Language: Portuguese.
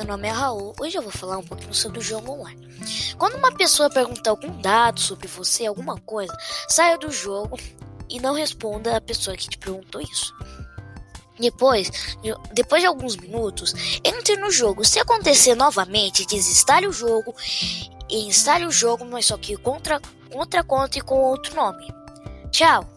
Meu nome é Raul. Hoje eu vou falar um pouquinho sobre o jogo online. Quando uma pessoa pergunta algum dado sobre você, alguma coisa, saia do jogo e não responda a pessoa que te perguntou isso. Depois, depois de alguns minutos, entre no jogo. Se acontecer novamente, desinstale o jogo e instale o jogo, mas só que contra, contra conta e com outro nome. Tchau!